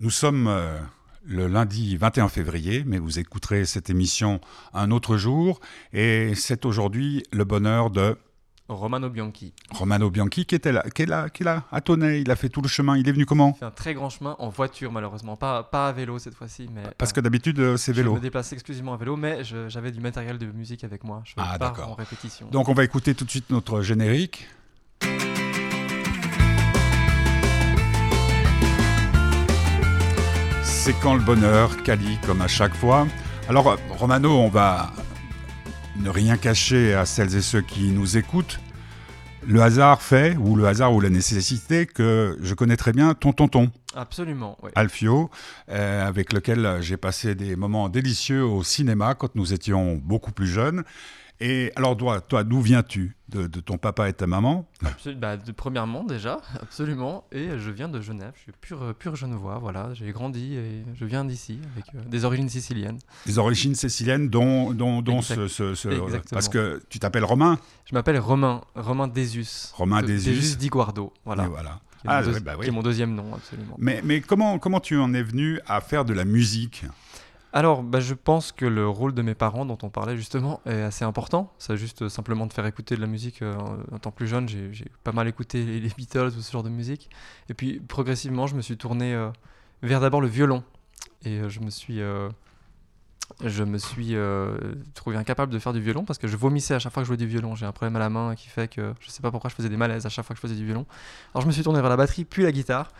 Nous sommes euh, le lundi 21 février, mais vous écouterez cette émission un autre jour. Et c'est aujourd'hui le bonheur de Romano Bianchi. Romano Bianchi qui était là, qui est là, qui est là, à Tonnet. Il a fait tout le chemin. Il est venu comment Il fait un très grand chemin en voiture, malheureusement. Pas, pas à vélo cette fois-ci. mais Parce euh, que d'habitude, euh, c'est Je vélo. me déplace exclusivement à vélo, mais je- j'avais du matériel de musique avec moi. Je Ah, pars d'accord. en répétition. Donc on va écouter tout de suite notre générique. C'est quand le bonheur, Cali, comme à chaque fois. Alors, Romano, on va ne rien cacher à celles et ceux qui nous écoutent. Le hasard fait, ou le hasard ou la nécessité, que je connais très bien ton tonton, Absolument, oui. Alfio, euh, avec lequel j'ai passé des moments délicieux au cinéma quand nous étions beaucoup plus jeunes. Et alors, toi, toi d'où viens-tu de, de ton papa et ta maman? Bah, de, premièrement, déjà, absolument. Et je viens de Genève. Je suis pur, euh, pur genevois. Voilà. J'ai grandi et je viens d'ici, avec euh, des origines siciliennes. Des origines siciliennes, dont, dont, dont Exact- ce, ce- ce- exactement. Parce que tu t'appelles Romain? Je m'appelle Romain, Romain Desus. Romain De- Desus. Desus di Guardo. Voilà. Et voilà. Qui est, Ah, mon, oui, bah oui. qui est mon deuxième nom, absolument. Mais, mais comment, comment tu en es venu à faire de la musique? Alors, bah, je pense que le rôle de mes parents, dont on parlait justement, est assez important. C'est juste euh, simplement de faire écouter de la musique. euh, en tant plus jeune, j'ai pas mal écouté les, les Beatles ou ce genre de musique. Et puis, progressivement, je me suis tourné euh, vers d'abord le violon. Et je me suis, je me suis trouvé incapable de faire du violon parce que je vomissais à chaque fois que je jouais du violon. J'ai un problème à la main qui fait que je sais pas pourquoi je faisais des malaises à chaque fois que je faisais du violon. Alors, je me suis tourné vers la batterie, puis la guitare.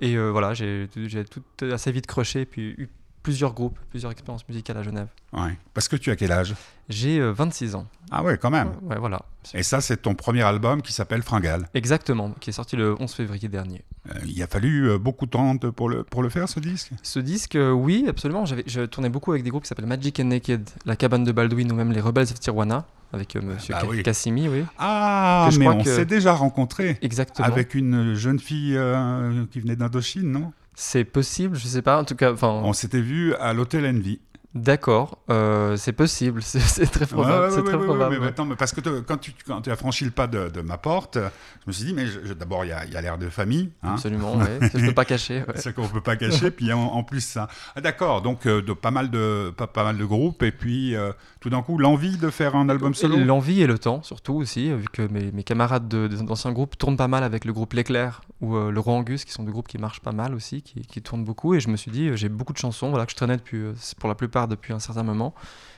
Et voilà, j'ai tout assez vite croché, puis plusieurs groupes, plusieurs expériences musicales à Genève. ouais. Parce que tu as quel âge? J'ai euh, 26 ans. Ah ouais, quand même. Ouais, voilà. Et ça, c'est ton premier album qui s'appelle Fringale. Exactement, qui est sorti le 11 février dernier. Euh, il a fallu euh, beaucoup de temps de- pour, le, pour le faire, ce disque? Ce disque, euh, oui, absolument. J'avais, je tournais beaucoup avec des groupes qui s'appellent Magic and Naked, La Cabane de Baldwin ou même Les Rebels of Tijuana, avec euh, monsieur bah oui. Cassimi, oui. Ah, mais on que- s'est déjà rencontrés Exactement. avec une jeune fille euh, qui venait d'Indochine, non? C'est possible, je sais pas. En tout cas, enfin, On s'était vu à l'hôtel Envy. D'accord, euh, c'est possible. C'est, très probable. Ouais, ouais, ouais, probable. mais attends, mais parce que te- quand, tu, quand tu as franchi le pas de, de ma porte, je me suis dit, mais d'abord, il y a, l'air de famille. hein. Absolument, je peux pas cacher. C'est qu'on peut pas cacher, puis en, en plus ça. Ah, D'accord, donc euh, de pas mal de pas, pas mal de groupes, et puis euh, tout d'un coup l'envie de faire un album solo? L'envie et le temps, surtout aussi, vu que mes, mes camarades de- de- d'anciens groupes tournent pas mal avec le groupe L'Éclair ou le Roi Angus, qui sont des groupes qui marchent pas mal aussi, qui, qui tournent beaucoup. Et je me suis dit, j'ai beaucoup de chansons voilà, que je traînais depuis, pour la plupart depuis un certain moment.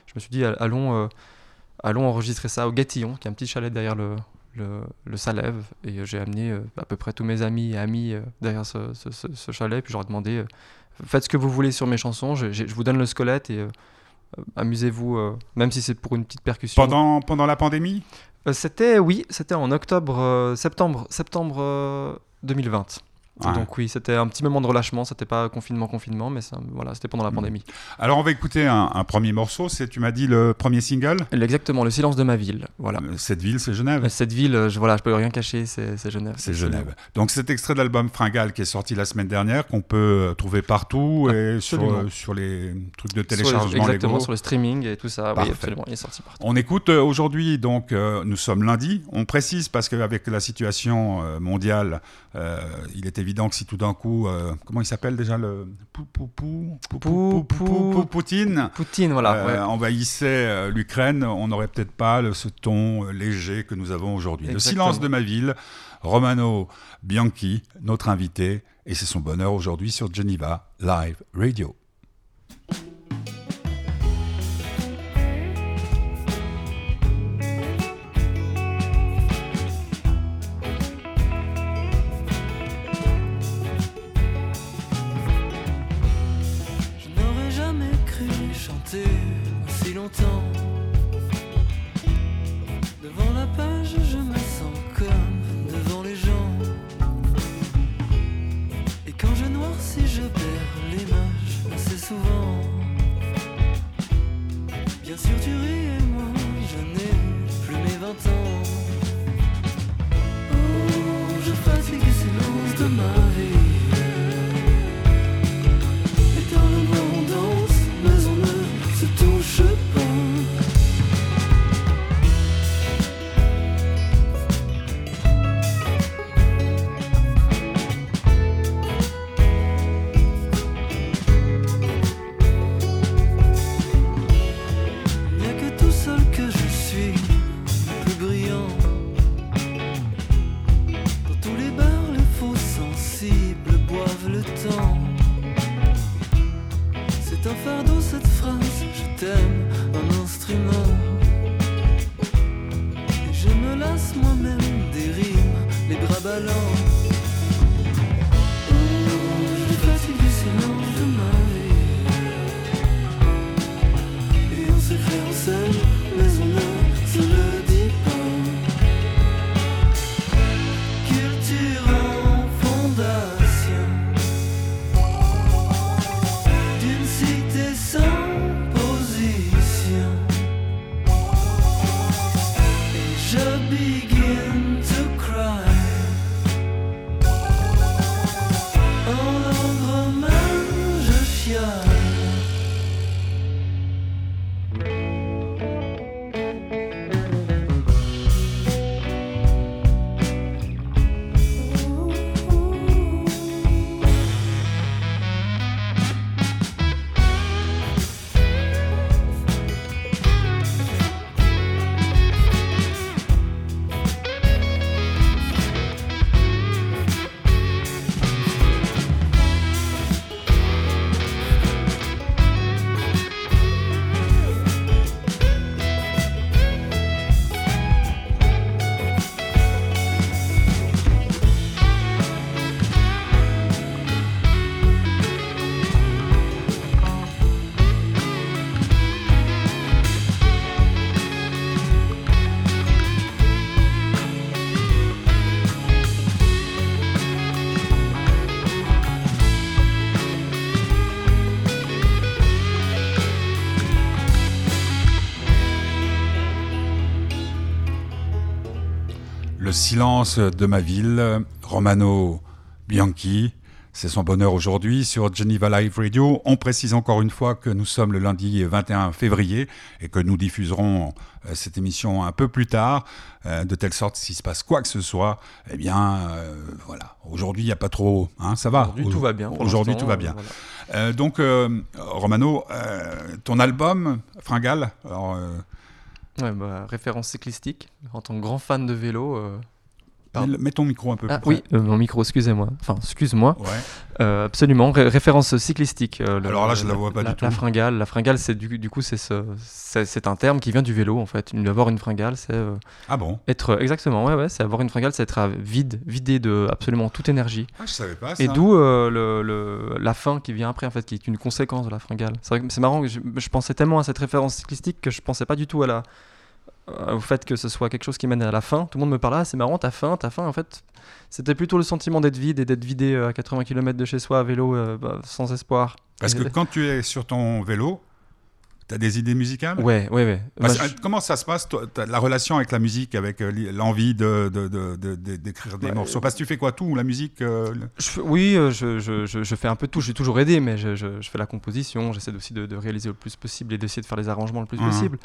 Je me suis dit, all- allons, euh, allons enregistrer ça au Gatillon, qui est un petit chalet derrière le, le, le Salève. Et euh, j'ai amené euh, à peu près tous mes amis et amis derrière ce, ce- ce- ce chalet. Puis je leur ai demandé, faites ce que vous voulez sur mes chansons, je, vous donne le squelette et. Amusez-vous, euh, même si c'est pour une petite percussion. Pendant, pendant la pandémie? Euh, c'était, oui, c'était en octobre, euh, septembre, septembre euh, 2020. Ouais. Donc oui, c'était un petit moment de relâchement, c'était pas confinement, confinement, mais ça, voilà, c'était pendant la Mhm. pandémie. Alors on va écouter un, un premier morceau, c'est tu m'as dit le premier single? Exactement, le silence de ma ville, voilà. Euh, Cette ville, c'est Genève. Cette ville, euh, je, voilà, je peux rien cacher, c'est Genève. C'est Genève. Donc cet extrait de l'album Fringale qui est sorti la semaine dernière, qu'on peut euh, trouver partout et sur, euh, les trucs de Sur les- téléchargement exactement, sur le streaming et tout ça, Parfait. oui, absolument, il est sorti partout. On écoute euh, aujourd'hui, donc euh, nous sommes lundi. On précise parce qu'avec la situation euh, mondiale, euh, il est évident évident que si tout d'un coup, euh, comment il s'appelle déjà le Poutine, Poutine voilà, euh, ouais. envahissait euh, l'Ukraine, on n'aurait peut-être pas le, ce ton léger que nous avons aujourd'hui. Le silence de ma ville, Romano Bianchi, notre invité, et c'est son bonheur aujourd'hui sur Geneva Live Radio. Le silence de ma ville, Romano Bianchi. C'est son bonheur aujourd'hui sur Geneva Live Radio. On précise encore une fois que nous sommes le lundi 21 février et que nous diffuserons euh, cette émission un peu plus tard, euh, de telle sorte s'il se passe quoi que ce soit, eh bien euh, voilà. Aujourd'hui il n'y a pas trop, hein, ça va. Aujourd'hui tout va bien. Aujourd'hui tout va bien. voilà. Euh, donc euh, Romano, ton album Fringal, alors, Ouais, bah, référence cyclistique. En tant que grand fan de vélo. euh, Pardon. mets, ton micro un peu Ah oui, euh, mon micro, excusez-moi. Enfin, excuse-moi. Ouais. Euh, absolument, Ré- référence cyclistique. euh, le- Alors là, je la vois pas la, du tout. La fringale, la fringale, c'est du, du coup, c'est ce, un terme qui vient du vélo en fait. Une- Avoir une fringale, c'est Ah bon? être exactement, ouais, ouais, c'est avoir une fringale, c'est être vide, vidé de absolument toute énergie. ah, Je savais pas ça. Et d'où le, le- la fin qui vient après en fait, qui est une conséquence de la fringale. C'est marrant, je, je pensais tellement à cette référence cyclistique que je pensais pas du tout à la au fait que ce soit quelque chose qui mène à la fin. Tout le monde me parlait, ah, c'est marrant, t'as faim, t'as faim. En fait, c'était plutôt le sentiment d'être vide et d'être vidé euh, à 80 km de chez soi à vélo euh, bah, sans espoir. Parce que quand tu es sur ton vélo, tu as des idées musicales? Ouais, ouais, ouais. Parce- Bah, je- Comment ça se passe, toi, t'as la relation avec la musique, avec euh, l'envie de, de- de- de- de- d'écrire des morceaux? Parce que tu fais quoi, tout La musique euh, Je oui, euh, je, je- fais un peu tout. J'ai toujours aidé, mais je, fais la composition. J'essaie aussi de, de réaliser le plus possible et d'essayer de faire les arrangements le plus Mhm. possible.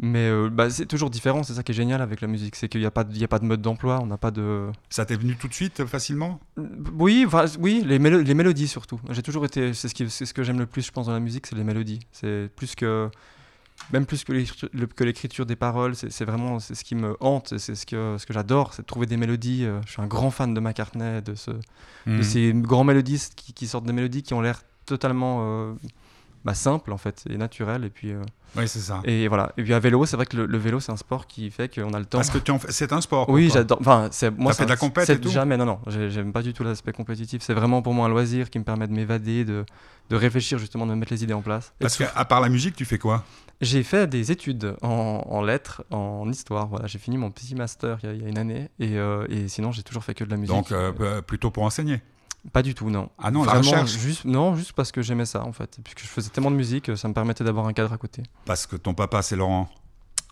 Mais euh, bah, c'est toujours différent. C'est ça qui est génial avec la musique. C'est qu'il n'y a, pas y a pas de mode d'emploi. On n'a pas de. Ça t'est venu tout de suite, facilement? Oui, enfin, oui les, mélo- les mélodies surtout. J'ai toujours été. C'est ce, qui- ce que j'aime le plus, je pense, dans la musique c'est les mélodies. C'est plus que. Même plus que l'écriture- des paroles, c'est vraiment c'est ce qui me hante, c'est ce que, ce que j'adore, c'est de trouver des mélodies. Euh, Je suis un grand fan de McCartney, de ce, de Mhm. ces grands mélodistes qui, qui sortent des mélodies qui ont l'air totalement euh, bah, simples en fait et naturelles et puis euh, Oui, c'est ça. et voilà et puis à vélo c'est vrai que le, le vélo c'est un sport qui fait qu'on a le temps Parce que tu en fais- c'est un sport. oui j'adore enfin c'est moi c'est de la compète et tout jamais non non j'ai- j'aime pas du tout l'aspect compétitif c'est vraiment pour moi un loisir qui me permet de m'évader de de réfléchir justement de me mettre les idées en place Parce qu'à part la musique, tu fais quoi? J'ai fait des études en, en lettres, en histoire. Voilà, j'ai fini mon petit master il y a, il y a une année. Et, euh, et sinon, j'ai toujours fait que de la musique. Donc, euh, euh, plutôt pour enseigner. Pas du tout, non. Ah non, la Vraiment, recherche. Juste, non, juste parce que j'aimais ça, en fait. Et puisque je faisais tellement de musique, ça me permettait d'avoir un cadre à côté. Parce que ton papa, c'est Laurent.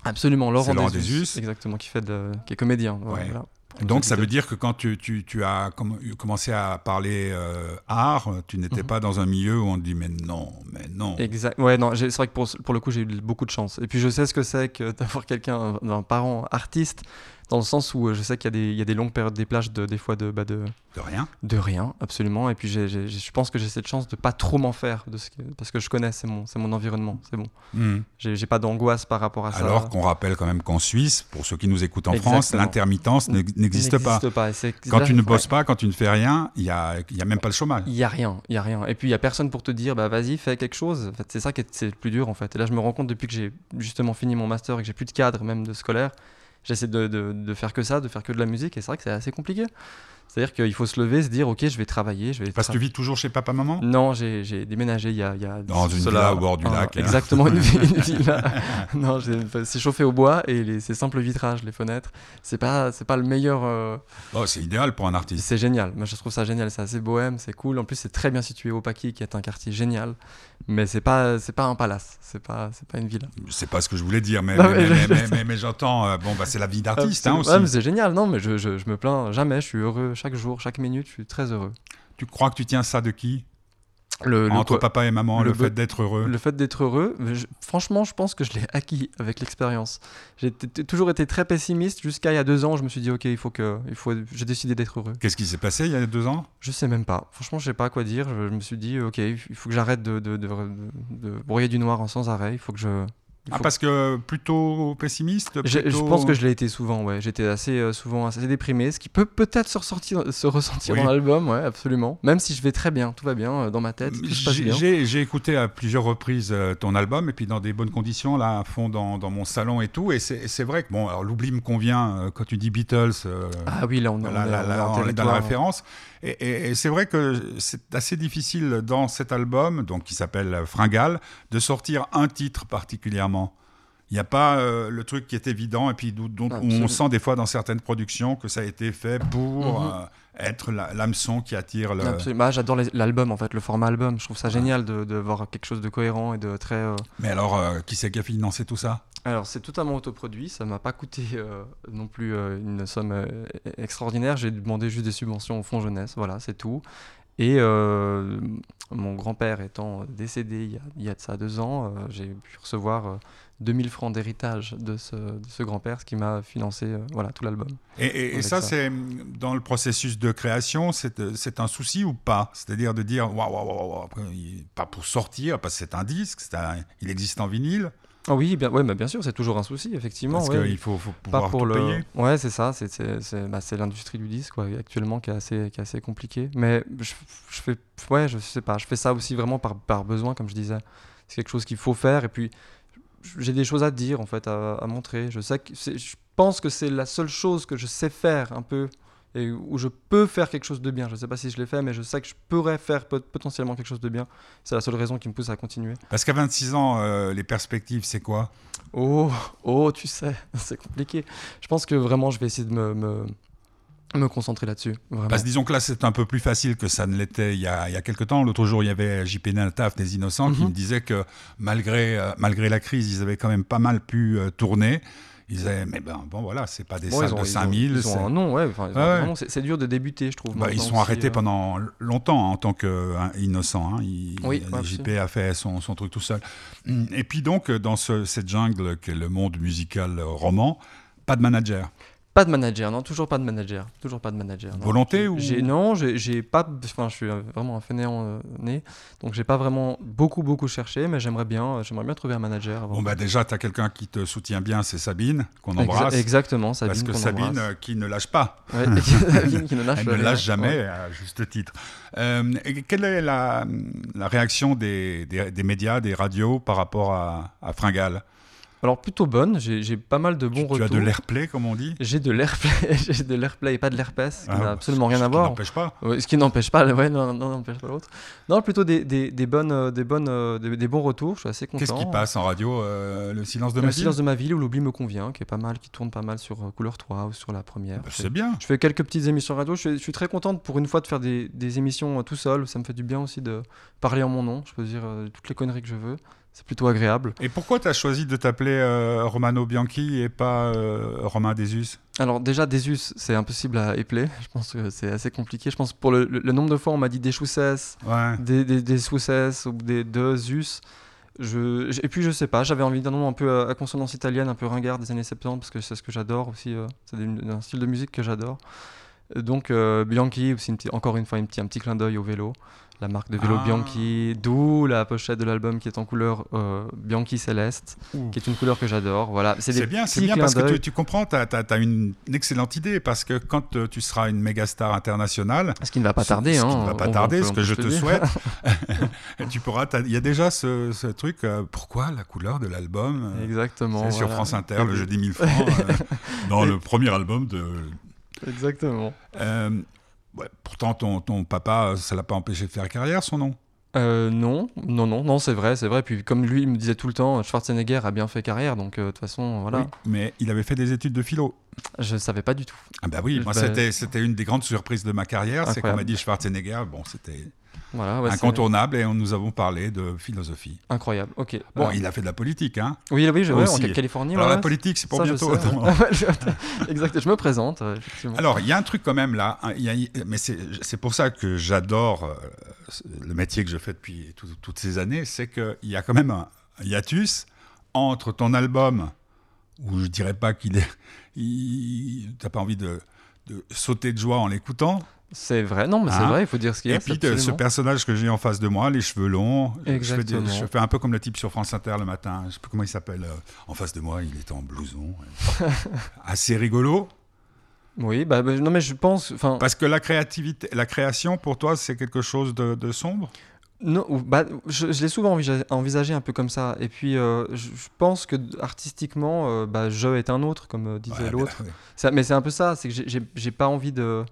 Absolument, Laurent, Laurent Desus, Desus. Exactement, qui, fait de, qui est comédien. voilà, Ouais. voilà. Donc, ça veut dire que quand tu, tu- tu as comm- commencé à parler euh, art, tu n'étais Mhm. pas dans un milieu où on te dit mais non, mais non. Exact. Ouais, non, c'est vrai que pour, pour le coup, j'ai eu beaucoup de chance. Et puis, je sais ce que c'est que d'avoir quelqu'un, un, un parent artiste, dans le sens où euh, je sais qu'il y, a des- il y a des longues périodes, des plages, de, des fois de, bah, de, De rien. de rien, absolument. Et puis, je pense que j'ai cette chance de pas trop m'en faire, de ce que- parce que je connais, c'est mon, environnement, c'est bon. Mhm. J'ai pas d'angoisse par rapport à ça. Alors qu'on rappelle quand même qu'en Suisse, pour ceux qui nous écoutent en France, l'intermittence n'ex- n'existe pas. Quand tu ne ouais. bosses pas, quand tu ne fais rien, il n'y a, y a même pas le chômage. Il y a rien, il y a rien. Et puis il y a personne pour te dire bah vas-y, fais quelque chose. En fait, c'est ça qui est, c'est le plus dur en fait. Et là je me rends compte depuis que j'ai justement fini mon master et que j'ai plus de cadre même de scolaire, j'essaie de, de, faire que ça, de faire que de la musique et c'est vrai que c'est assez compliqué. C'est-à-dire qu'il faut se lever, se dire ok, je vais travailler, je vais Parce que tu vis toujours chez papa-maman Non, j'ai déménagé il y a. il y a Dans une villa au bord du un- lac. Exactement, une, une villa. non, c'est chauffé au bois et les, ces simples vitrages, les fenêtres. C'est pas, c'est pas le meilleur. euh, Oh, C'est idéal pour un artiste. c'est génial. Moi, je trouve ça génial. C'est assez bohème, c'est cool. En plus, c'est très bien situé au Paki, qui est un quartier génial. Mais c'est pas, c'est pas un palace. C'est pas, c'est pas une villa. C'est pas ce que je voulais dire, mais, Non, mais, mais mais- je- mais- mais- mais j'entends, euh, bon, bah, c'est la vie d'artiste hein, aussi. Ouais, c'est génial. Non, mais je, je, je me plains jamais. Je suis heureux chaque jour, chaque minute. Je suis très heureux. Tu crois que tu tiens ça de qui? Le, Entre papa et maman, le, le fait d'être heureux Le fait d'être heureux, je- franchement, je pense que je l'ai acquis avec l'expérience. J'ai toujours été très pessimiste jusqu'à il y a deux ans. Je me suis dit, ok, il faut que, il faut, j'ai décidé d'être heureux. Qu'est-ce qui s'est passé il y a deux ans? Je sais même pas. Franchement, je sais pas quoi dire. Je, je me suis dit, ok, il faut que j'arrête de, de, de, de- de brouiller du noir en sans arrêt. Il faut que je. Ah, Parce que plutôt pessimiste Je, pense que je l'ai été souvent, ouais. J'étais assez euh, souvent assez déprimé, ce qui peut peut-être se, ressortir- se ressentir Oui. dans l'album, ouais, absolument. Même si je vais très bien, tout va bien euh, dans ma tête, J'ai- écouté à plusieurs reprises euh, ton album et puis dans des bonnes conditions là à fond dans, dans mon salon et tout et c'est vrai que bon alors l'oubli me convient quand tu dis Beatles Ah oui, là on, est- là, on là, en dans la référence et, et- et c'est vrai que c'est assez difficile dans cet album donc qui s'appelle Fringale de sortir un titre particulièrement il n'y a pas euh, le truc qui est évident et puis dont- où on sent des fois dans certaines productions que ça a été fait pour Mhm. euh, être l'hameçon qui attire le. Absolument. Bah, J'adore l'album en fait, le format album. Je trouve ça génial de, de voir quelque chose de cohérent et de très. euh, Mais alors, euh, qui c'est qui a financé tout ça? Alors c'est totalement autoproduit, ça m'a pas coûté euh, non plus une somme extraordinaire. J'ai demandé juste des subventions au fonds jeunesse, voilà, c'est tout. Et euh, mon grand-père étant décédé il y, a, il y a de ça deux ans, euh, j'ai pu recevoir euh, 2000 francs d'héritage de ce, grand-père, ce qui m'a financé euh, voilà, tout l'album. Et, et- et Avec ça, ça. c'est dans le processus de création, c'est un souci ou pas? C'est-à-dire de dire, waouh, waouh, waouh, pas pour sortir, parce que c'est un disque, un- il existe en vinyle, Ah oui, bien, ouais, bah, bien sûr, c'est toujours un souci, effectivement. parce ouais. qu'il faut, faut pas pouvoir pour tout le payer. ouais c'est ça c'est c'est c'est bah, c'est l'industrie du disque quoi, actuellement qui est assez qui est assez compliqué mais je, je fais ouais je sais pas je fais ça aussi vraiment par par besoin comme je disais c'est quelque chose qu'il faut faire et puis j'ai des choses à dire en fait à, à montrer je sais que c'est- je pense que c'est la seule chose que je sais faire un peu et où je peux faire quelque chose de bien je sais pas si je l'ai fait mais je sais que je pourrais faire pot- potentiellement quelque chose de bien c'est la seule raison qui me pousse à continuer Parce qu'à 26 ans, euh, les perspectives, c'est quoi? Oh, oh, tu sais, c'est compliqué. Je pense que vraiment, je vais essayer de me, me, me concentrer là-dessus. Parce que disons que là, c'est un peu plus facile que ça ne l'était il y a, il y a quelques temps. L'autre jour, il y avait JP Nataf des Innocents qui Mhm. me disait que malgré, euh, malgré la crise, ils avaient quand même pas mal pu euh, tourner. Ils disaient, mais ben, bon, voilà, c'est pas des Bon, salles ont- de ils ont- 5000. Ils ont c'est- un nom, ouais. enfin, ils Ouais, c'est dur de débuter, je trouve. Bah, ils sont aussi, arrêtés euh. pendant longtemps hein, en tant qu'innocents. Oui, il- ouais, JP a fait son, son truc tout seul. Et puis donc, dans ce- cette jungle qu'est le monde musical roman, pas de manager. Pas de manager, non, toujours pas de manager. Toujours pas de manager. non. Volonté ou non, j'ai pas. Enfin, je suis vraiment un fainéant euh, né, donc j'ai pas vraiment beaucoup beaucoup cherché, mais j'aimerais bien, euh, j'aimerais bien trouver un manager. avant. Bon, bah déjà, tu as quelqu'un qui te soutient bien, c'est Sabine, qu'on embrasse. exactement, Sabine. parce que Sabine, embrasse. euh, qui ne lâche pas. Ouais, Sabine qui ne lâche Elle ne lâche jamais, Ouais. à juste titre. Euh, quelle est la, la réaction des, des- des médias, des radios par rapport à, à Fringale Alors plutôt bonne, j'ai pas mal de bons tu, retours. tu as de l'airplay, comme on dit? J'ai de l'airplay, j'ai de l'airplay et pas de l'herpès, qui Ah, n'a absolument rien ce à qui voir. n'empêche pas. Ouais, ce qui n'empêche pas, ouais, non, non, n'empêche pas l'autre. Non, plutôt des, des, des bonnes, euh, des bonnes, euh, des, des bons retours. Je suis assez content. Qu'est-ce qui passe en radio euh, Le silence de Le ma ville? silence de ma ville où l'oubli me convient, qui est pas mal, qui tourne pas mal sur Couleur 3 ou sur la première. Bah, C'est bien. je fais quelques petites émissions radio. Je suis, je suis très contente pour une fois de faire des, émissions tout seul. Ça me fait du bien aussi de parler en mon nom. Je peux dire euh, toutes les conneries que je veux. C'est plutôt agréable. Et pourquoi tu as choisi de t'appeler euh, Romano Bianchi et pas euh, Romain Desus Alors déjà, Desus, c'est impossible à épeler. Je pense que c'est assez compliqué. Je pense pour le, le- le nombre de fois on m'a dit des choussesses, Ouais. des, des, des ou des. Je, et puis je sais pas, j'avais envie d'un nom un peu à, à consonance italienne, un peu ringard des années 70 parce que c'est ce que j'adore aussi. euh, c'est un style de musique que j'adore. Euh, Donc euh, Bianchi, aussi une encore une fois petit- un petit clin d'œil au vélo. La marque de vélo Ah. Bianchi, d'où la pochette de l'album qui est en couleur euh, Bianchi Céleste, Ouh. qui est une couleur que j'adore. Voilà, C'est bien, c'est bien parce que tu, comprends, tu as, une, une excellente idée parce que quand euh, tu seras une méga star internationale, Ce qui ne va pas ce- tarder. ce qui hein, ne va pas tarder, peut- ce que je te souhaite, tu pourras. Il y a déjà ce, ce truc. euh, pourquoi la couleur de l'album Exactement. C'est sur voilà. France Inter, le jeudi 1000 francs, dans le premier album de. Exactement. Ouais, pourtant, ton, ton papa, ça l'a pas empêché de faire carrière, son nom? Euh, non, non, non, non, c'est vrai, c'est vrai. Puis comme lui il me disait tout le temps, Schwarzenegger a bien fait carrière, donc euh, de toute façon, voilà. Oui, mais il avait fait des études de philo. Je savais pas du tout. Ah bah oui, moi Bah, c'était c'était une des grandes surprises de ma carrière, c'est qu'on m'a dit Schwarzenegger, bon c'était Voilà, ouais, c'est incontournable et on- nous avons parlé de philosophie. incroyable. Ok. Bon, Euh, il a fait de la politique, hein. oui, oui, je, ouais, en Californie. Alors ouais, la politique, c'est pour ça, bientôt. ouais. Je- exact. Je me présente, euh, effectivement. Alors, il y a un truc quand même là, il y a- mais c'est pour ça que j'adore euh, le métier que je fais depuis tout- toutes ces années, c'est qu'il y a quand même un hiatus entre ton album, où je dirais pas qu'il est... T'as pas envie de, de sauter de joie en l'écoutant, C'est vrai, non, mais c'est Hein vrai, il faut dire ce qu'il y a. et puis de- ce personnage que j'ai en face de moi, les cheveux longs, je fais, des- Exactement. je fais un peu comme le type sur France Inter le matin, je sais plus comment il s'appelle, euh, en face de moi, il est en blouson, euh, assez rigolo, Oui, bah, bah, non, mais je pense. Enfin, parce que la créativité, la création pour toi, c'est quelque chose de, de sombre? Non, bah, je, je l'ai souvent envisagé, un peu comme ça. Et puis, euh, je, je pense que artistiquement, euh, bah, je est un autre, comme euh, disait Ouais, l'autre. mais- c'est un peu ça, c'est que j'ai- pas envie de.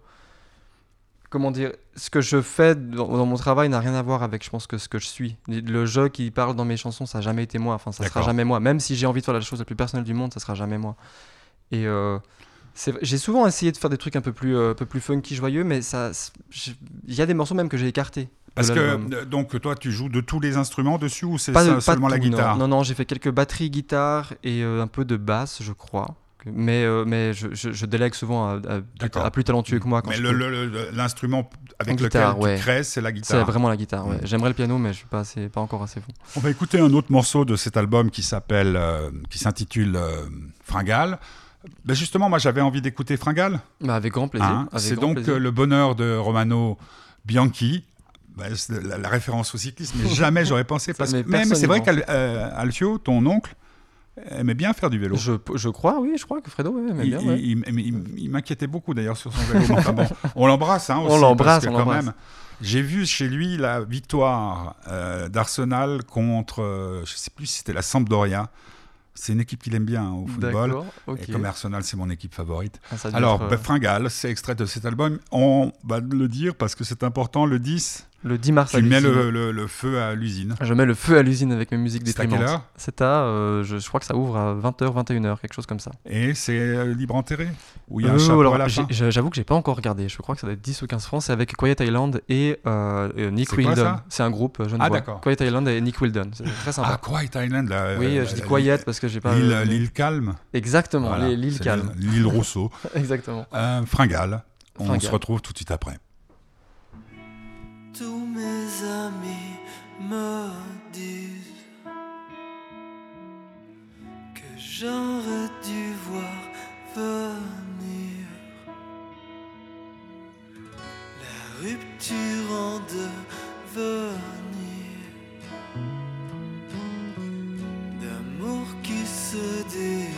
Comment dire Ce que je fais dans, dans mon travail n'a rien à voir avec, je pense, que ce que je suis. Le jeu qui parle dans mes chansons, ça n'a jamais été moi. Enfin, ça sera jamais moi. Même si j'ai envie de faire la chose la plus personnelle du monde, ça sera jamais moi. Et, euh, J'ai souvent essayé de faire des trucs un peu plus, un peu plus funky, joyeux, mais il y a des morceaux même que j'ai écartés. Parce de que euh, donc toi tu joues de tous les instruments dessus ou c'est seulement la guitare? Non, non, j'ai fait quelques batteries, guitare et euh, un peu de basse, je crois. Mais, euh, mais je, délègue souvent à, plus, talentueux que moi. Quand Mais l'instrument avec lequel tu crées, c'est la C'est guitare. vraiment la guitare. Mm. J'aimerais le piano, mais je suis pas, assez, pas encore assez bon. On va écouter un autre morceau de cet album qui s'appelle, qui s'intitule Fringale. Ben justement, moi j'avais envie d'écouter Fringale. Bah, avec grand plaisir. hein? C'est donc plaisir. le bonheur de Romano Bianchi. C'est la, la référence au cyclisme, mais jamais j'aurais pensé. Parce que, personne c'est vrai qu'Alfio, ton oncle, aimait bien faire du vélo. Je, je crois, oui, je crois que Fredo ouais, aimait Il, bien. ouais. il- il- il- il m'inquiétait beaucoup d'ailleurs sur son vélo. enfin bon, on l'embrasse. Hein, On l'embrasse, quand même, J'ai vu chez lui la victoire euh, d'Arsenal contre, euh, je sais plus si c'était la Sampdoria. C'est une équipe qu'il aime bien hein, au football. Et comme Arsenal, c'est mon équipe favorite. Ah, Alors, être, bah, euh, Fringale, c'est extrait de cet album. On va le dire parce que c'est important. Le 10, le 10 mars à tu mets l'usine. le, le- le feu à l'usine. Je mets le feu à l'usine avec mes musiques à déprimantes. C'est à, euh, je, je crois que ça ouvre à 20h, 21h, quelque chose comme ça. Et c'est euh, libre enterré Ou il y a un Euh, à J'avoue que j'ai pas encore regardé. Je crois que ça doit être 10 ou 15 francs. C'est avec Quiet Island et euh, Nick Wildon. C'est un groupe, euh, je ne Ah, d'accord. Quiet Island et Nick Wildon. C'est très Ah, sympa. Quiet Island. là, oui, je dis Quiet parce que j'ai pas. L'île l'île calme. Exactement, l'île calme. L'île Rousseau. Exactement. Fringale. On se retrouve tout de suite après. Tous mes amis me disent que j'aurais dû voir venir la rupture en devenir d'amour qui se déguise.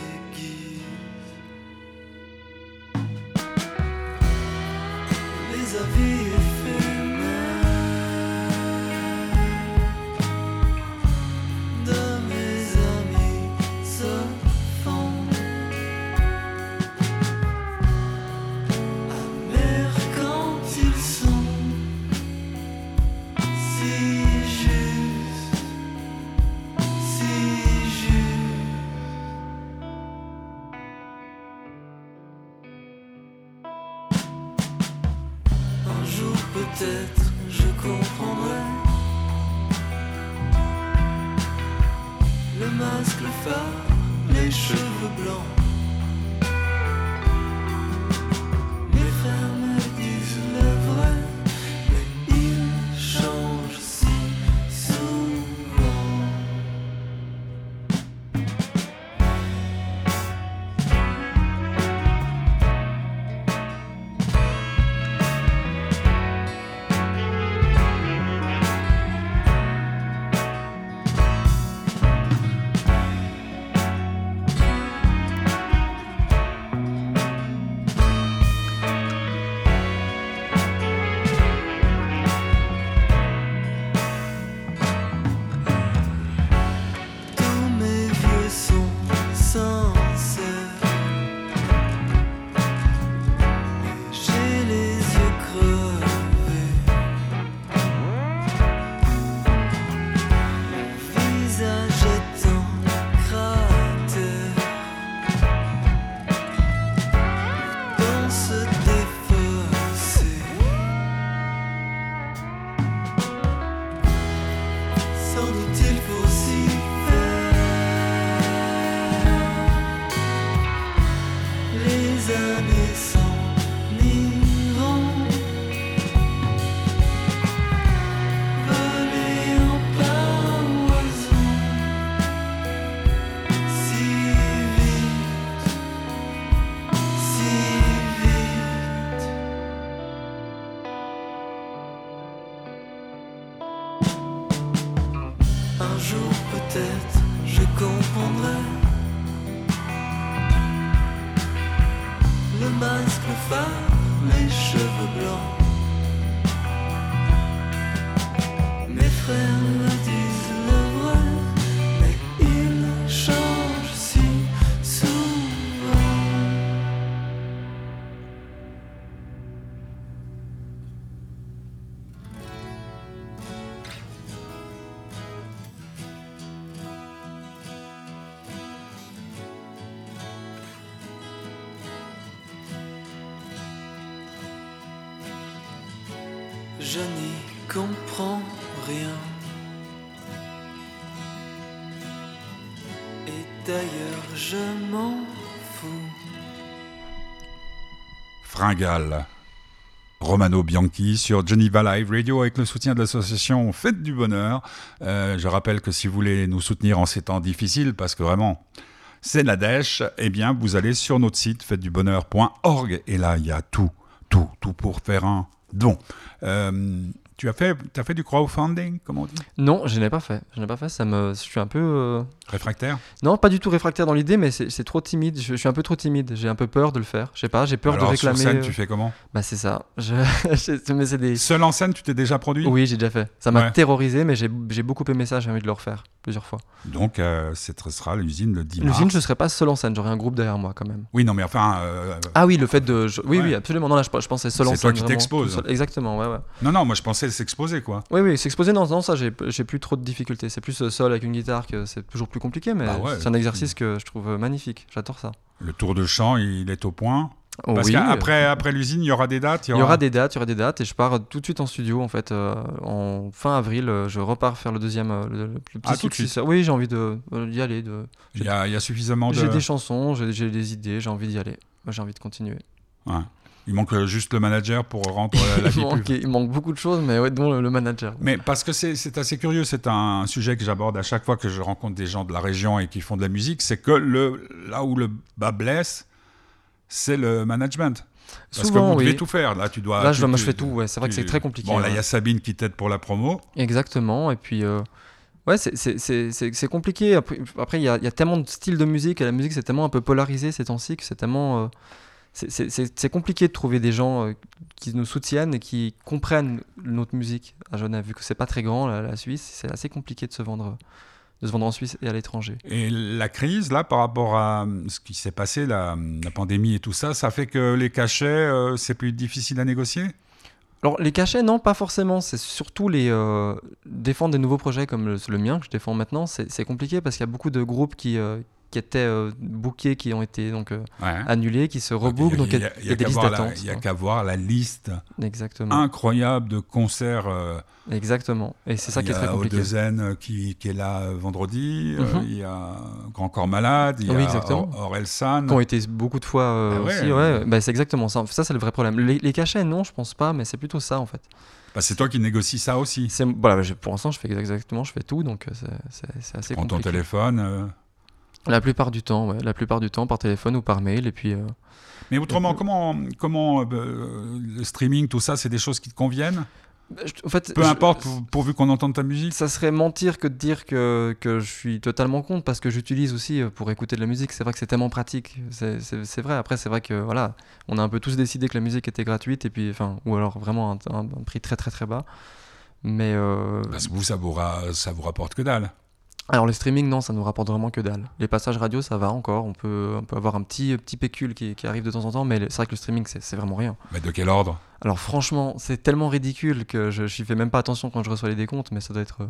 Les cheveux blancs. Mes frères Romano Bianchi sur Geneva Live Radio avec le soutien de l'association Fête du Bonheur. Euh, je rappelle que si vous voulez nous soutenir en ces temps difficiles, parce que vraiment c'est la dèche, eh bien vous allez sur notre site fêtedubonheur.org et là il y a tout, tout, tout pour faire un don. Euh, tu as fait, as fait du crowdfunding, comme on dit? Non, je n'ai pas fait. Je n'ai pas fait. Ça me, je suis un peu. euh, Réfractaire? Non, pas du tout réfractaire dans l'idée, mais c'est trop timide. Je, je suis un peu trop timide. J'ai un peu peur de le faire. Je sais pas. J'ai peur Alors de sur réclamer. scène, euh, tu fais comment? Bah c'est ça. Je... mais c'est des. Seul en scène, tu t'es déjà produit? Oui, j'ai déjà fait. Ça m'a Ouais. terrorisé, mais j'ai j'ai beaucoup aimé ça. J'ai envie de le refaire plusieurs fois. Donc, euh, ce sera l'usine le 10 mars. L'usine, je serais pas seul en scène. J'aurais un groupe derrière moi quand même. Oui, non, mais enfin... euh, Ah oui, le fait de. je- Oui, Ouais. oui, absolument. Non, là, je, je pensais seul en C'est scène. toi qui t'exposes. Exactement, ouais, ouais. Non, non, moi je pensais s'exposer, quoi. Oui, oui, s'exposer, non, non, ça, j'ai plus trop de difficultés. C'est plus euh, seul avec une guitare que c'est toujours plus compliqué, mais Bah ouais. c'est un exercice que je trouve euh, magnifique. J'adore ça. Le tour de chant, il est au point? Oh Parce oui, qu'après après l'usine, il y aura des dates. Il y aura des dates, il y aura des dates, et je pars tout de suite en studio en fait. euh, en fin avril, euh, je repars faire le deuxième, euh, le, le petit Ah, tout de successeur. Oui, j'ai envie de d'y aller. De... Il y a, il y a suffisamment de. J'ai des chansons, j'ai des idées, j'ai envie d'y aller. J'ai envie de continuer. Ouais. Il manque juste le manager pour rendre la il, vie manque, plus. il manque beaucoup de choses, mais ouais, dont le, le manager. Mais parce que c'est c'est assez curieux, c'est un sujet que j'aborde à chaque fois que je rencontre des gens de la région et qui font de la musique, c'est que le, là où le bas blesse, c'est le management. Parce Souvent, que vous devez oui. tout faire. Là, tu dois. Là, je, tu- je fais tout. Ouais, c'est vrai que c'est très compliqué. Bon, là, il y a Sabine qui t'aide pour la promo. Exactement. Et puis, euh, ouais, c'est- compliqué. Après, il y, a, il y a tellement de styles de musique et la musique, c'est tellement un peu polarisé ces temps-ci que c'est tellement. euh, c'est- compliqué de trouver des gens euh, qui nous soutiennent et qui comprennent notre musique à Genève. Vu que c'est pas très grand, la, la Suisse, c'est assez compliqué de se vendre, de se vendre en Suisse et à l'étranger. Et la crise, là, par rapport à hum, ce qui s'est passé, la, la pandémie et tout ça, ça fait que les cachets, euh, c'est plus difficile à négocier? Alors, les cachets, non, pas forcément. C'est surtout les euh, défendre des nouveaux projets comme le, le mien que je défends maintenant. C'est c'est compliqué parce qu'il y a beaucoup de groupes qui, euh, qui étaient euh, bookés, qui ont été donc euh, Ouais. annulés, qui se rebookent. Donc, il y a, il y a des listes d'attente. Il y a qu'à voir la liste Exactement. incroyable de concerts. euh, Exactement. Et c'est ça il qui y est très a compliqué. Odezen euh, qui, qui est là euh, vendredi, Mhm. il y a Grand Corps Malade, il y a. Or- Orelsan. Qui ont été beaucoup de fois Ah ouais. aussi. Ouais, Bah, c'est exactement ça. Ça, c'est le vrai problème. Les, les cachets, non, je pense pas, mais c'est plutôt ça en fait. Bah, c'est toi qui négocies ça aussi. Voilà, pour l'instant, je fais exactement, je fais tout, donc c'est- assez Prends ton compliqué. téléphone. Euh. La plupart du temps, ouais. La plupart du temps, par téléphone ou par mail. Et puis, euh, Mais autrement, puis- comment, comment euh, le streaming, tout ça, c'est des choses qui te conviennent? Je- en fait, Peu je- importe, pour- pourvu qu'on entende ta musique. Ça serait mentir que de dire que, que je suis totalement contre parce que j'utilise aussi euh, pour écouter de la musique. C'est vrai que c'est tellement pratique. C'est- vrai. Après, c'est vrai que voilà, on a un peu tous décidé que la musique était gratuite et puis, enfin, ou alors vraiment un, un- un prix très très très bas. Mais euh, Parce que vous, ça vous, ra- ça vous rapporte que dalle. Alors le streaming, non, ça nous rapporte vraiment que dalle. Les passages radio, ça va encore. On peut, on peut avoir un petit petit pécule qui, qui arrive de temps en temps, mais c'est vrai que le streaming, c'est c'est vraiment rien. Mais de quel ordre? Alors franchement, c'est tellement ridicule que je n'y fais même pas attention quand je reçois les décomptes, mais ça doit être euh,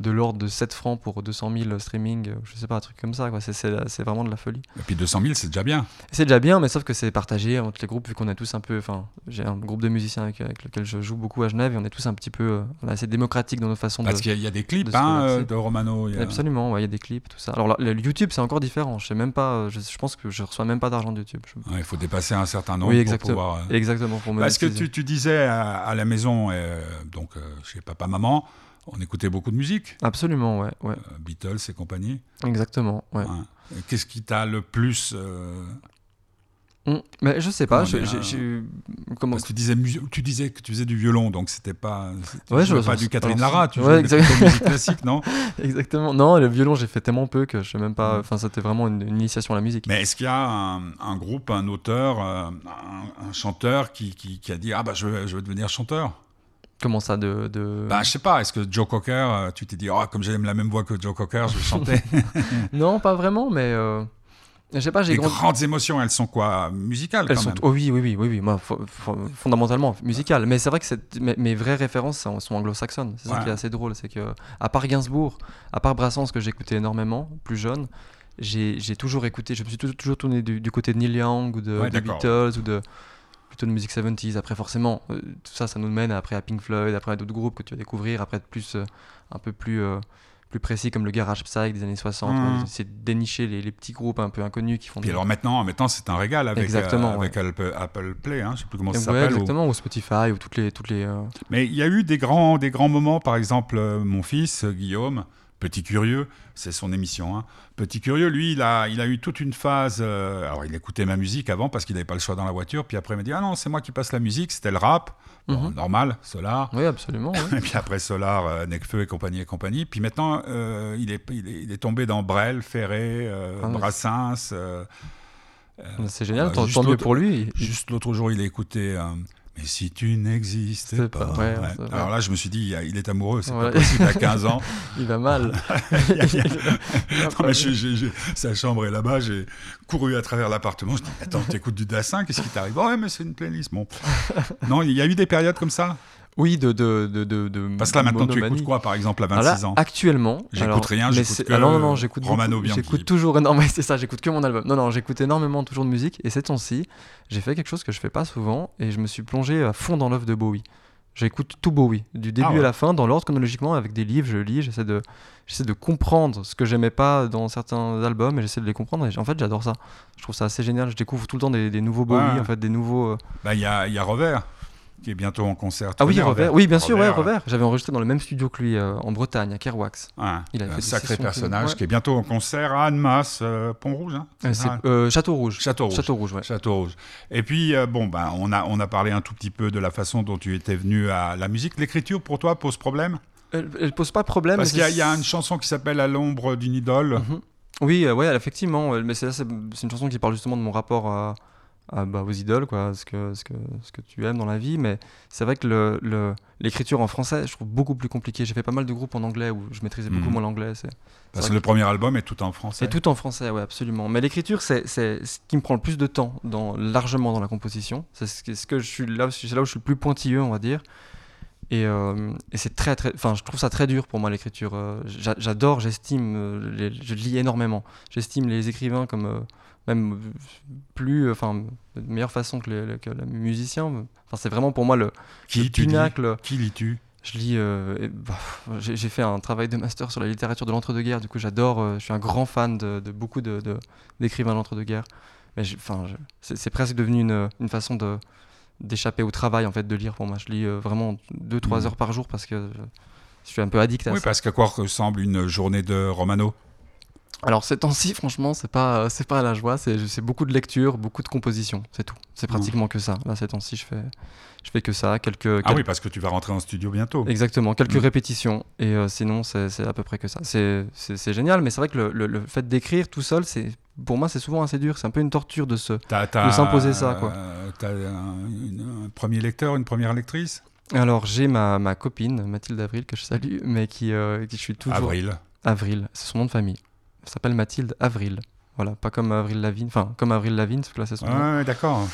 de l'ordre de 7 francs pour 200 000 streaming, euh, je sais pas, un truc comme ça, quoi. C'est- C'est c'est vraiment de la folie. Et puis 200 000, c'est déjà bien. C'est déjà bien, mais sauf que c'est partagé entre les groupes, vu qu'on a tous un peu... Enfin, j'ai un groupe de musiciens avec, avec lequel je joue beaucoup à Genève, et on est tous un petit peu euh, assez démocratique dans nos façons Parce de... qu'il y, a- il y a des clips de hein, de Romano. a- Absolument, ouais, il y a des clips, tout ça. Alors là, le YouTube, c'est encore différent. Je sais même pas... euh, Je, je pense que je reçois même pas d'argent de YouTube. Je- Ouais, Il faut dépasser un certain nombre Oui, pour exactement. pouvoir. euh, Exactement, pour Parce que tu, tu disais à, à la maison, euh, donc chez papa-maman, on écoutait beaucoup de musique, Absolument, ouais, ouais. euh, Beatles et compagnie. Exactement, ouais. Qu'est-ce qui t'a le plus. euh, Mm. Mais je sais pas, Comment je- Parce que tu disais, mu- tu disais que tu faisais du violon, donc c'était pas. Ouais, je- pas du Catherine Lara, tu ouais, jouais la musique classique, non? Exactement. Non, le violon, j'ai fait tellement peu que je sais même pas. Enfin, c'était vraiment une, une initiation à la musique. Mais est-ce qu'il y a un, un groupe, un auteur, euh, un, un chanteur qui, qui- qui a dit Ah bah je veux, je veux devenir chanteur? Comment ça de. de... Bah je sais pas, est-ce que Joe Cocker, euh, tu t'es dit Ah, comme j'aime la même voix que Joe Cocker, je chanter Non, pas vraiment, mais. euh, Je sais pas, j'ai Les grandi. grandes émotions, elles sont quoi Musicales Elles quand sont. même. oh oui, oui, oui, oui, oui. Moi, fo- fo- fondamentalement musicales. Mais c'est vrai que c'est- mes, mes vraies références sont, anglo-saxonnes. C'est ça qui est assez drôle. C'est que, à part Gainsbourg, à part Brassens, que j'écoutais énormément, plus jeune, j'ai toujours écouté. Je me suis tou- toujours tourné du, du côté de Neil Young ou de, Ouais, d'accord. Beatles ou de. Plutôt de musique 70s. Après, forcément, euh, tout ça, ça nous mène après à Pink Floyd, après à d'autres groupes que tu vas découvrir, après plus, euh, un peu plus, euh, plus précis comme le Garage Psych des années 60. Mhm. Ouais, C'est de dénicher les, les petits groupes un peu inconnus qui font Puis des- alors maintenant, maintenant c'est un régal avec, Exactement, avec Apple, Apple Play, hein, je sais plus comment ça s'appelle. ou- exactement, ou Spotify, ou toutes les. Toutes les Mais il y a eu des grands, des grands moments, par exemple, mon fils, Guillaume, petit curieux, c'est son émission, hein. petit curieux, lui, il a, il a eu toute une phase, euh, alors il écoutait ma musique avant parce qu'il n'avait pas le choix dans la voiture, puis après il m'a dit, ah non, c'est moi qui passe la musique, c'était le rap, Bon, Mhm. normal, Solar, Oui, absolument. et puis après Solar, euh, Necfeu et compagnie et compagnie, puis maintenant, euh, il, est, il, est, il est tombé dans Brel, Ferré, euh, Ah, Brassens, C'est génial, tant, mieux pour lui. Juste l'autre jour, il a écouté. Mais si tu n'existais pas. ouais, Ouais. Alors là, je me suis dit, il, est amoureux, c'est Voilà. pas possible à 15 ans. Il va mal. Non, mais sa chambre est là-bas, j'ai couru à travers l'appartement. Je dis, attends, t'écoutes du Dassin, qu'est-ce qui t'arrive? Ouais, mais c'est une playlist. Bon. Non, il y a eu des périodes comme ça? Oui, de. de, de, de, Parce que là, maintenant, tu monomanie. écoutes quoi, par exemple, à Alors là, 26 ans? Actuellement. J'écoute rien, mais j'écoute que ah non, non, non, j'écoute Romano Bianchi. J'écoute toujours énormément. C'est ça, j'écoute que mon album. Non, non, j'écoute énormément toujours de musique. Et ces temps-ci, j'ai fait quelque chose que je fais pas souvent. Et je me suis plongé à fond dans l'œuvre de Bowie. J'écoute tout Bowie, du début Ah ouais. à la fin, dans l'ordre chronologiquement, avec des livres, je lis, j'essaie de, j'essaie de comprendre ce que j'aimais pas dans certains albums et j'essaie de les comprendre. Et en fait, j'adore ça. Je trouve ça assez génial. Je découvre tout le temps des, des nouveaux Bowie, Ouais. en fait, des nouveaux. euh, Bah, Il y, a, y a Revers, qui est bientôt en concert. Ah oui, Revers. Oui, bien sûr, ouais, Revers. J'avais enregistré dans le même studio que lui euh, en Bretagne, à Kerwax. Il a un sacré personnage ouais. qui est bientôt en concert à Annemasse, euh, Pont-Rouge. Hein, Euh, euh, Château Rouge. Château Rouge. Château Rouge, ouais. Château Rouge. Et puis, euh, bon, ben, on, a, on a parlé un tout petit peu de la façon dont tu étais venu à la musique. L'écriture, pour toi, pose problème? Elle, elle pose pas de problème. Parce qu'il y, y a une chanson qui s'appelle À l'ombre d'une idole. Mhm. Oui, euh, ouais, effectivement. Mais c'est une chanson qui parle justement de mon rapport à, à, bah, aux idoles, quoi, ce que, ce, que, ce que tu aimes dans la vie. Mais c'est vrai que le- le- l'écriture en français, je trouve beaucoup plus compliqué. J'ai fait pas mal de groupes en anglais où je maîtrisais beaucoup Mhm. moins l'anglais. C'est Parce que le premier album est tout en français. c'est tout en français, ouais, absolument. Mais l'écriture, c'est c'est ce qui me prend le plus de temps, dans, largement dans la composition. C'est ce, que- ce que je suis là, c'est là où je suis le plus pointilleux, on va dire. Et, euh, et c'est très, très, enfin, je trouve ça très dur pour moi l'écriture. Euh, j'a- J'adore, j'estime, euh, les- je lis énormément. J'estime les écrivains comme même plus, euh, enfin, de meilleure façon que les, que les musiciens. Enfin, c'est vraiment pour moi le, Qui le pinacle. Qui lis-tu? Je lis. euh, bah, j'ai fait un travail de master sur la littérature de l'entre-deux-guerres. Du coup, j'adore. euh, je suis un grand fan de, de beaucoup de- de- d'écrivains de, l'entre-deux-guerres. Mais enfin, c'est presque devenu une, une façon de d'échapper au travail en fait de lire pour moi. Je lis euh, vraiment 2-3 Mhm. heures par jour parce que je, je suis un peu addict à Oui, ça. parce qu'à quoi ressemble une journée de Romano? Alors ces temps-ci, franchement, c'est pas c'est pas à la joie. C'est beaucoup de lecture, beaucoup de composition. C'est tout. C'est pratiquement que ça. Là, ces temps-ci, je fais je fais que ça. Quelques, Ah oui, parce que tu vas rentrer en studio bientôt. Exactement, quelques Mm. répétitions. Et euh, sinon, c'est à peu près que ça. C'est- génial, mais c'est vrai que le, le- le fait d'écrire tout seul, c'est pour moi, c'est souvent assez dur. C'est un peu une torture de se. De s'imposer ça, quoi. euh, t'as un, premier lecteur, une première lectrice? Alors, j'ai ma, ma copine, Mathilde Avril, que je salue, mais qui, euh, qui je suis toujours. Avril. Avril, c'est son nom de famille. Elle s'appelle Mathilde Avril. Voilà, pas comme Avril Lavigne, enfin, comme Avril Lavigne, parce que là, c'est son nom. ouais, d'accord.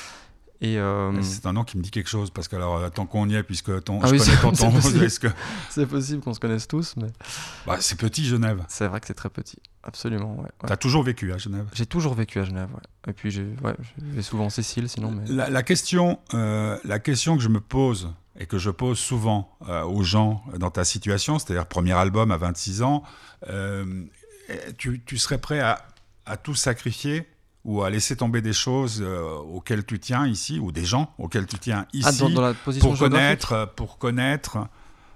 Et euh, C'est un nom qui me dit quelque chose, parce que alors, euh, tant qu'on y est, puisque ton, Ah je oui, connais ton c'est possible. que... c'est possible qu'on se connaisse tous, mais bah, c'est petit, Genève. c'est vrai que c'est très petit. Absolument, ouais. ouais. T'as toujours vécu à Genève J'ai toujours vécu à Genève, ouais. Et puis, j'ai ouais, je vais souvent en Sicile, sinon, mais. La, la question, euh, la question que je me pose et que je pose souvent euh, aux gens dans ta situation, c'est-à-dire premier album à 26 ans, tu, tu serais prêt à, à tout sacrifier ou à laisser tomber des choses euh, auxquelles tu tiens ici, ou des gens auxquels tu tiens ici, Ah, dans, dans la position pour connaître, euh, pour connaître,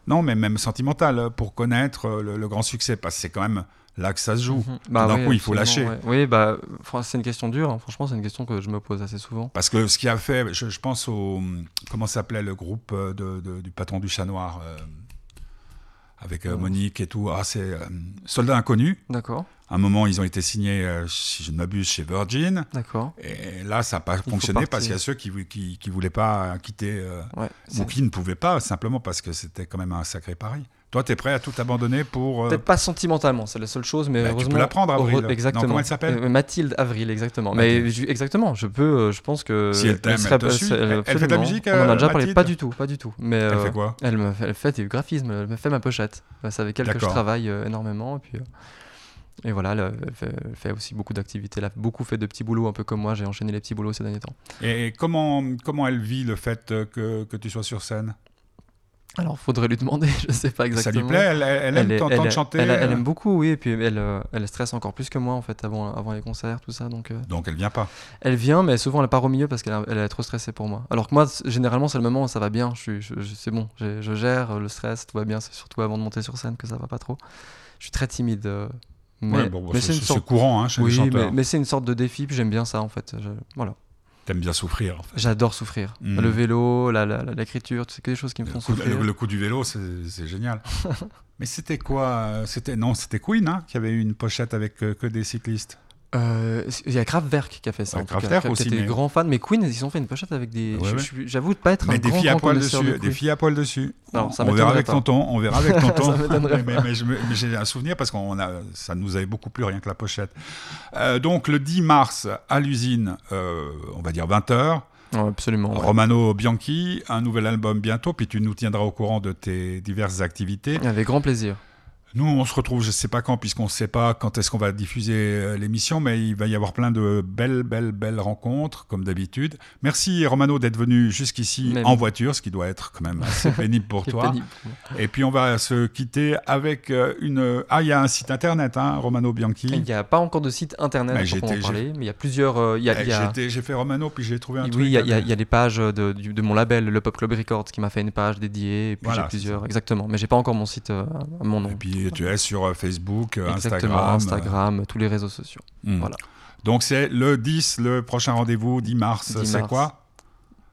non, mais même sentimental, pour connaître euh, le, le grand succès, parce que c'est quand même là que ça se joue. Mhm. Bah D'un oui, coup, il faut lâcher. ouais. Oui, bah, c'est une question dure. hein. Franchement, c'est une question que je me pose assez souvent. Parce que ce qui a fait, je, je pense au. Comment s'appelait le groupe euh, de, de- du patron du chat noir euh, Avec euh, Oh. Monique et tout. Ah, c'est euh, Soldat Inconnu. D'accord, À un moment, ils ont été signés, euh, si je ne m'abuse, chez Virgin. d'accord. Et là, ça n'a pas fonctionné parce qu'il y a ceux qui ne qui, qui voulaient pas quitter. euh, Ouais, ou qui ne pouvaient pas, simplement parce que c'était quand même un sacré pari. Toi, tu es prêt à tout abandonner pour. euh, Peut-être pas sentimentalement, c'est la seule chose, mais Bah, tu peux heureusement. la prendre, Avril. Exactement. Non, comment elle s'appelle Euh, Mathilde Avril, exactement. Mathilde. Mais je- exactement, je peux, euh, je pense que. Si elle t'aime, elle te suit. c'est- Elle- elle fait de la musique, On en a déjà parlé. Pas du tout, pas du tout. Mais Elle euh, fait quoi elle, me elle fait du graphisme, elle me fait ma pochette. Bah, C'est avec elle que je travaille euh, énormément. Et puis, Et voilà, elle, fait, elle fait aussi beaucoup d'activités. Elle a beaucoup fait de petits boulots, un peu comme moi. J'ai enchaîné les petits boulots ces derniers temps. Et comment, comment elle vit le fait que, que tu sois sur scène? Alors, faudrait lui demander, je sais pas Ça exactement. lui plaît Elle, elle aime t'entendre chanter Elle, elle euh, aime beaucoup, oui. Et puis elle, euh, elle stresse encore plus que moi, en fait, avant, avant les concerts, tout ça. Donc, euh, Donc elle vient pas. elle vient, mais souvent elle part au milieu parce qu'elle elle est trop stressée pour moi. Alors que moi, généralement, c'est le moment où ça va bien. Je suis, je- je- c'est bon, je, je gère euh, le stress, tout va bien. C'est surtout avant de monter sur scène que ça va pas trop. Je suis très timide. euh, mais, Ouais, bon, mais c'est sorte. courant hein, chez les Oui, chanteurs. mais, mais c'est une sorte de défi. Puis j'aime bien ça, en fait. Voilà. T'aimes bien souffrir. En fait. J'adore souffrir. Mm. Le vélo, la- la- la- l'écriture, c'est que des choses qui me Le font coup, souffrir. le- le coup du vélo, c'est c'est génial. mais c'était quoi euh, C'était non, c'était Queen hein, qui avait eu une pochette avec euh, que des cyclistes. Euh, Il y a Kraftwerk qui a fait ça. Ouais, en tout cas, Kraftwerk aussi, était mais- grand fan. Mais Queen, ils ont fait une pochette avec des. Ouais, J'avoue de pas être un Mais des grand, filles à poil de dessus, des filles à poil dessus. Ça on verra avec tonton, on verra avec tonton. Mais j'ai un souvenir parce qu'on a, ça nous avait beaucoup plu rien que la pochette. Euh, donc le 10 mars à l'usine, euh, on va dire 20h, Ouais, absolument. ouais. Romano Bianchi, un nouvel album bientôt, puis tu nous tiendras au courant de tes diverses activités. Avec grand plaisir. Nous, on se retrouve, je ne sais pas quand, puisqu'on ne sait pas quand est-ce qu'on va diffuser euh, l'émission, mais il va y avoir plein de belles, belles, belles rencontres, comme d'habitude. Merci Romano d'être venu jusqu'ici en voiture, ce qui doit être quand même assez pénible pour toi. pénible pour. Et puis on va se quitter avec euh, une... Ah, il y a un site internet, hein, Romano Bianchi. Il n'y a pas encore de site internet Mais j'étais- proprement parler, mais il y a plusieurs. euh, il y a, Eh, a- J'ai fait Romano, puis j'ai trouvé un oui, truc. il y, a, il y a- y les pages de, mon label, le Pop Club Records, qui m'a fait une page dédiée. Et puis Voilà, j'ai plusieurs. Exactement. Mais j'ai pas encore mon site euh, mon nom. Et puis tu es sur euh, Facebook, euh. Instagram. Instagram, tous les réseaux sociaux. euh, hmm. Voilà. Donc c'est le 10, le prochain rendez-vous, 10 mars. 10 C'est mars. quoi?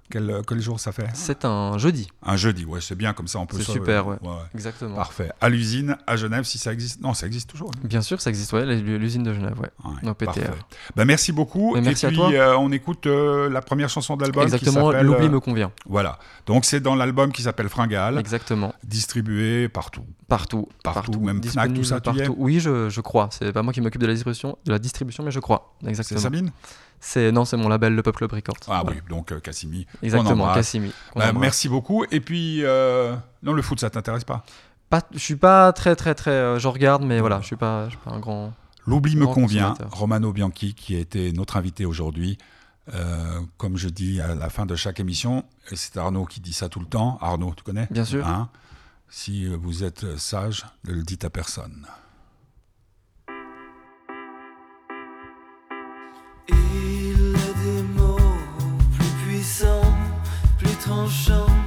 Quel, quel jour ça fait C'est un jeudi. Un jeudi, ouais, c'est bien, comme ça on peut C'est super, ouais. ouais. Exactement. Parfait. À l'usine, à Genève, si ça existe. Non, ça existe toujours. hein. Bien sûr, ça existe, ouais, l'usine de Genève, ouais. Ouais, PTR. Ben, merci beaucoup. Mais merci Et à puis, toi. euh, on écoute euh, la première chanson de l'album. Exactement, l'oubli euh, me convient. Voilà. Donc c'est dans l'album qui s'appelle Fringale, Exactement. distribué partout. Partout. Partout, même Fnac, tout ça, tu y es partout. Oui, je, je crois. C'est pas moi qui m'occupe de la distribution, de la distribution, mais je crois. C'est Exactement. Sabine? C'est non, c'est mon label, le Club Records. Ah Voilà. oui, donc euh, Cassimi. Exactement. Cassimi. embrasse. merci beaucoup. Et puis, euh, non, le foot, ça t'intéresse pas? Pas, je suis pas très très très. euh, je regarde, mais voilà, je suis pas, je suis pas un grand. L'oubli me convient. Romano Bianchi, qui a été notre invité aujourd'hui. Euh, comme je dis à la fin de chaque émission, et c'est Arnaud qui dit ça tout le temps. Arnaud, tu connais? Bien sûr. Hein? Si vous êtes sage, ne le dites à personne. ton chant.